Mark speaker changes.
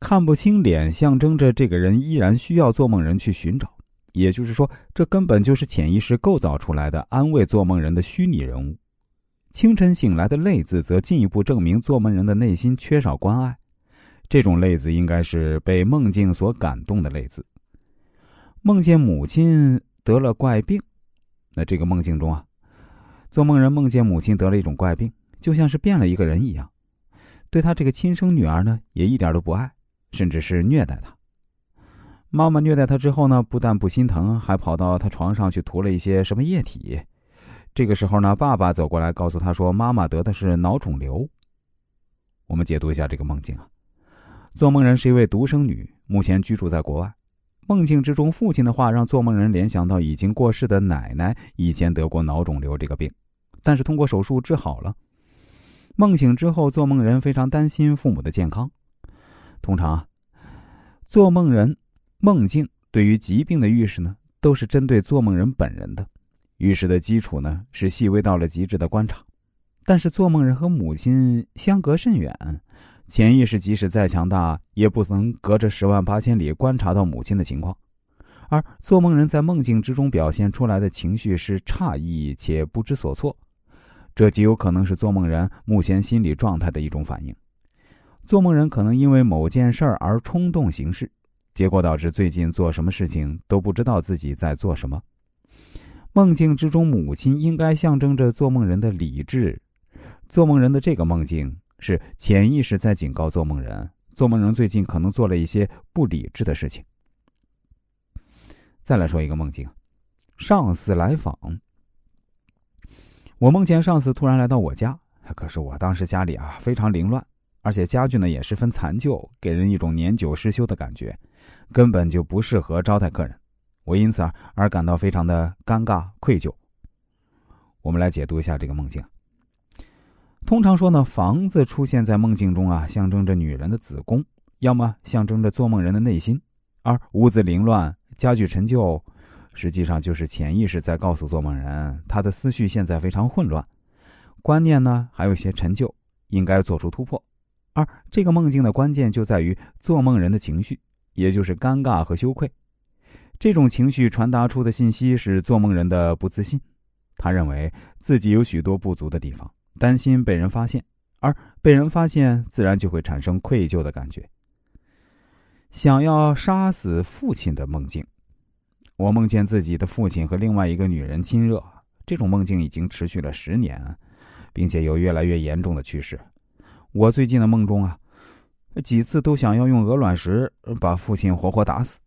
Speaker 1: 看不清脸，象征着这个人依然需要做梦人去寻找。也就是说，这根本就是潜意识构造出来的安慰做梦人的虚拟人物。清晨醒来的泪字，则进一步证明做梦人的内心缺少关爱。这种泪字应该是被梦境所感动的泪字。梦见母亲得了怪病，那这个梦境中啊，做梦人梦见母亲得了一种怪病，就像是变了一个人一样，对他这个亲生女儿呢，也一点都不爱。甚至是虐待他。妈妈虐待他之后呢，不但不心疼，还跑到他床上去涂了一些什么液体。这个时候呢，爸爸走过来告诉他说：“妈妈得的是脑肿瘤。”我们解读一下这个梦境啊。做梦人是一位独生女，目前居住在国外。梦境之中，父亲的话让做梦人联想到已经过世的奶奶以前得过脑肿瘤这个病，但是通过手术治好了。梦醒之后，做梦人非常担心父母的健康。通常啊，做梦人梦境对于疾病的预示呢，都是针对做梦人本人的。预示的基础呢是细微到了极致的观察。但是做梦人和母亲相隔甚远，潜意识即使再强大，也不能隔着十万八千里观察到母亲的情况。而做梦人在梦境之中表现出来的情绪是诧异且不知所措，这极有可能是做梦人目前心理状态的一种反应。做梦人可能因为某件事儿而冲动行事，结果导致最近做什么事情都不知道自己在做什么。梦境之中，母亲应该象征着做梦人的理智。做梦人的这个梦境是潜意识在警告做梦人，做梦人最近可能做了一些不理智的事情。再来说一个梦境，上司来访。我梦见上司突然来到我家，可是我当时家里啊非常凌乱。而且家具呢也十分残旧，给人一种年久失修的感觉，根本就不适合招待客人。我因此而感到非常的尴尬愧疚。我们来解读一下这个梦境。通常说呢，房子出现在梦境中啊，象征着女人的子宫，要么象征着做梦人的内心。而屋子凌乱、家具陈旧，实际上就是潜意识在告诉做梦人，他的思绪现在非常混乱，观念呢还有些陈旧，应该做出突破。而这个梦境的关键就在于做梦人的情绪，也就是尴尬和羞愧。这种情绪传达出的信息是做梦人的不自信，他认为自己有许多不足的地方，担心被人发现，而被人发现自然就会产生愧疚的感觉。想要杀死父亲的梦境，我梦见自己的父亲和另外一个女人亲热，这种梦境已经持续了十年，并且有越来越严重的趋势。我最近的梦中啊，几次都想要用鹅卵石把父亲活活打死。